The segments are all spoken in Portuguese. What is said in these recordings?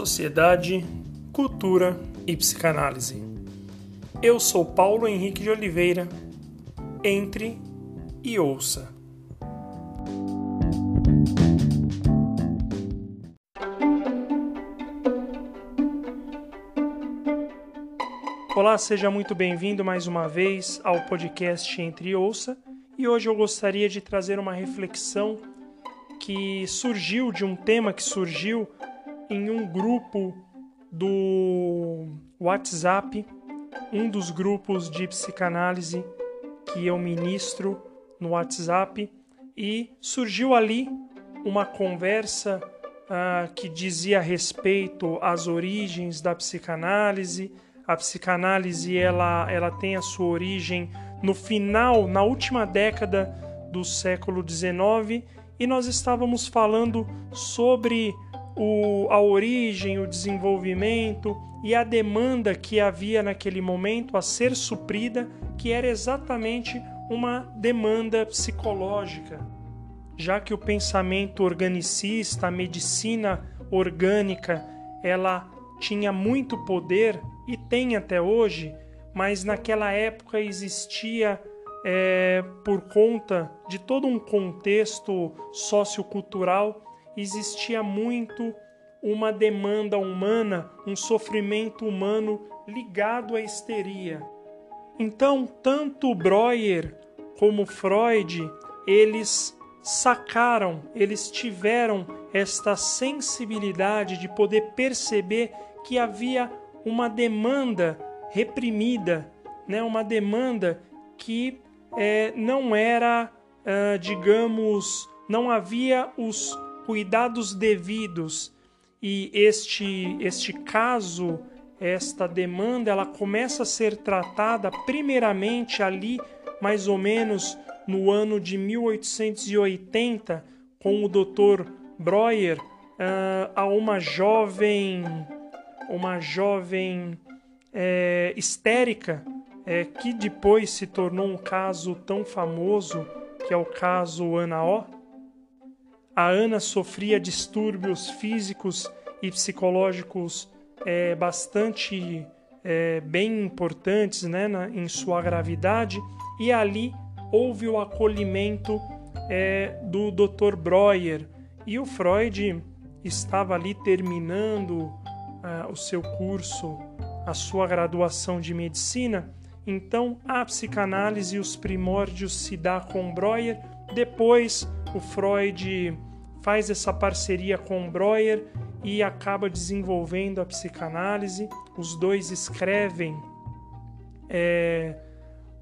sociedade, cultura e psicanálise. Eu sou Paulo Henrique de Oliveira. Entre e ouça. Olá, seja muito bem-vindo mais uma vez ao podcast Entre e Ouça. E hoje eu gostaria de trazer uma reflexão que surgiu de um tema que surgiu em um grupo do WhatsApp, um dos grupos de psicanálise que eu ministro no WhatsApp, e surgiu ali uma conversa uh, que dizia respeito às origens da psicanálise. A psicanálise ela, ela tem a sua origem no final, na última década do século XIX, e nós estávamos falando sobre o, a origem, o desenvolvimento e a demanda que havia naquele momento a ser suprida, que era exatamente uma demanda psicológica, já que o pensamento organicista, a medicina orgânica, ela tinha muito poder e tem até hoje, mas naquela época existia é, por conta de todo um contexto sociocultural existia muito uma demanda humana, um sofrimento humano ligado à histeria. Então, tanto Breuer como Freud, eles sacaram, eles tiveram esta sensibilidade de poder perceber que havia uma demanda reprimida, né? uma demanda que é, não era, uh, digamos, não havia os cuidados devidos e este este caso, esta demanda, ela começa a ser tratada primeiramente ali mais ou menos no ano de 1880 com o Dr. Breuer uh, a uma jovem uma jovem é, histérica é, que depois se tornou um caso tão famoso que é o caso Ana O a Ana sofria distúrbios físicos e psicológicos é, bastante é, bem importantes né, na, em sua gravidade, e ali houve o acolhimento é, do Dr. Breuer. E o Freud estava ali terminando uh, o seu curso, a sua graduação de medicina. Então, a psicanálise e os primórdios se dá com Breuer. Depois, o Freud faz essa parceria com Breuer e acaba desenvolvendo a psicanálise. Os dois escrevem é,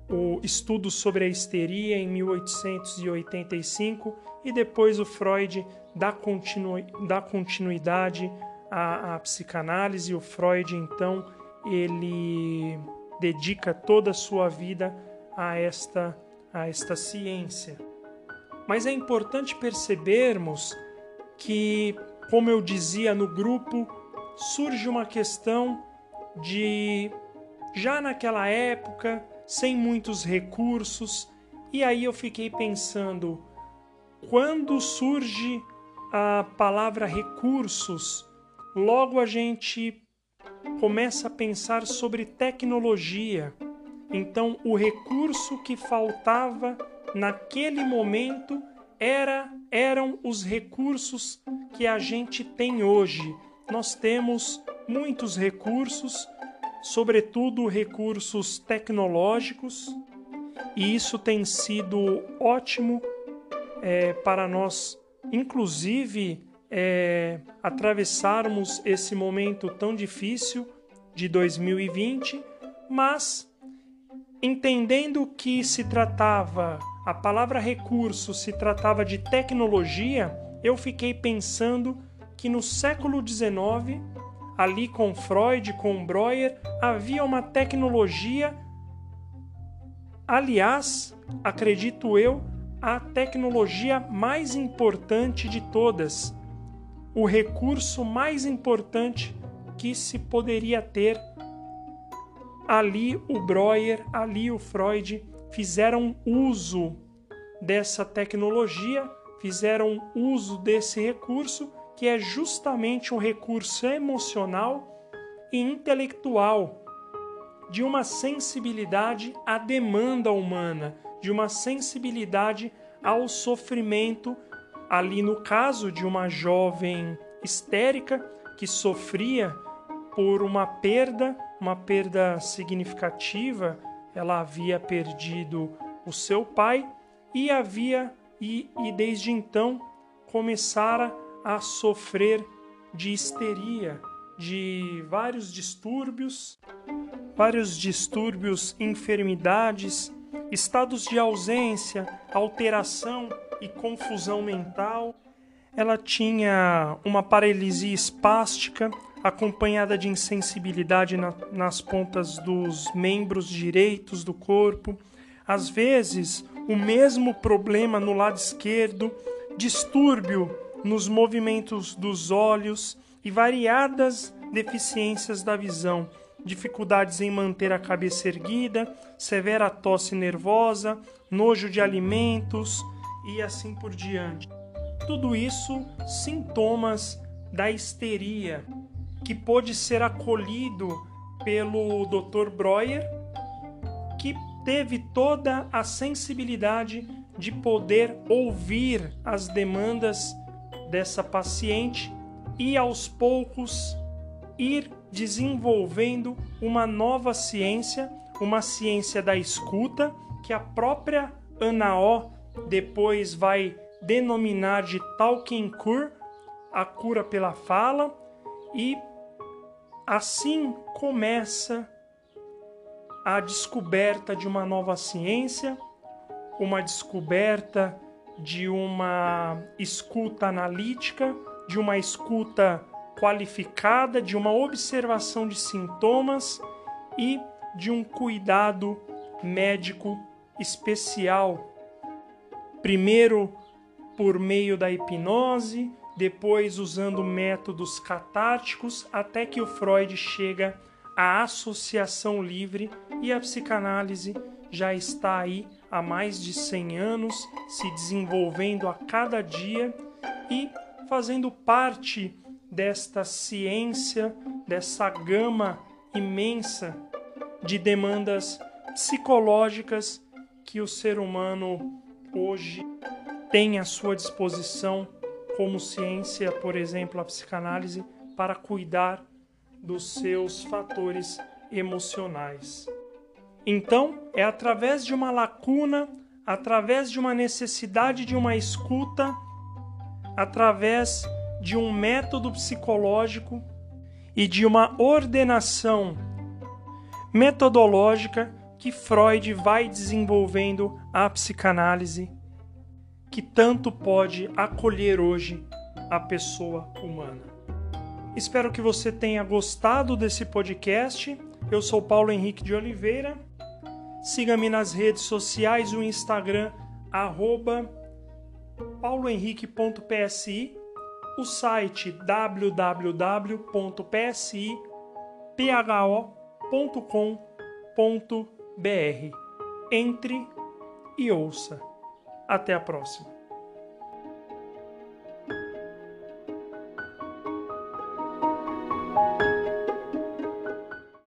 o estudo sobre a histeria em 1885 e depois o Freud dá, continu, dá continuidade à, à psicanálise. O Freud então ele dedica toda a sua vida a esta a esta ciência. Mas é importante percebermos que, como eu dizia no grupo, surge uma questão de já naquela época, sem muitos recursos, e aí eu fiquei pensando, quando surge a palavra recursos, logo a gente começa a pensar sobre tecnologia. Então, o recurso que faltava naquele momento era, eram os recursos que a gente tem hoje. Nós temos muitos recursos, sobretudo recursos tecnológicos, e isso tem sido ótimo é, para nós, inclusive, é, atravessarmos esse momento tão difícil de 2020, mas entendendo que se tratava a palavra recurso se tratava de tecnologia, eu fiquei pensando que no século XIX, ali com Freud, com Breuer, havia uma tecnologia, aliás, acredito eu, a tecnologia mais importante de todas, o recurso mais importante que se poderia ter. Ali o Breuer, ali o Freud fizeram uso dessa tecnologia, fizeram uso desse recurso que é justamente um recurso emocional e intelectual de uma sensibilidade à demanda humana, de uma sensibilidade ao sofrimento, ali no caso de uma jovem histérica que sofria por uma perda, uma perda significativa, ela havia perdido o seu pai e havia e, e desde então começara a sofrer de histeria, de vários distúrbios, vários distúrbios, enfermidades, estados de ausência, alteração e confusão mental. Ela tinha uma paralisia espástica acompanhada de insensibilidade na, nas pontas dos membros direitos do corpo. Às vezes, o mesmo problema no lado esquerdo, distúrbio nos movimentos dos olhos e variadas deficiências da visão, dificuldades em manter a cabeça erguida, severa tosse nervosa, nojo de alimentos e assim por diante. Tudo isso sintomas da histeria que pôde ser acolhido pelo Dr. Breuer, que teve toda a sensibilidade de poder ouvir as demandas dessa paciente e aos poucos ir desenvolvendo uma nova ciência, uma ciência da escuta, que a própria Ana O depois vai denominar de Talking Cure, a cura pela fala, e assim começa a descoberta de uma nova ciência, uma descoberta de uma escuta analítica, de uma escuta qualificada, de uma observação de sintomas e de um cuidado médico especial. Primeiro por meio da hipnose, depois usando métodos catárticos, até que o Freud chega à associação livre e a psicanálise já está aí há mais de 100 anos, se desenvolvendo a cada dia e fazendo parte desta ciência, dessa gama imensa de demandas psicológicas que o ser humano hoje tem à sua disposição como ciência, por exemplo, a psicanálise, para cuidar dos seus fatores emocionais. Então, é através de uma lacuna, através de uma necessidade de uma escuta, através de um método psicológico e de uma ordenação metodológica que Freud vai desenvolvendo a psicanálise que tanto pode acolher hoje a pessoa humana. Espero que você tenha gostado desse podcast. Eu sou Paulo Henrique de Oliveira Siga-me nas redes sociais, o Instagram, arroba paulohenrique.psi, o site www.psipho.com.br. Entre e ouça. Até a próxima.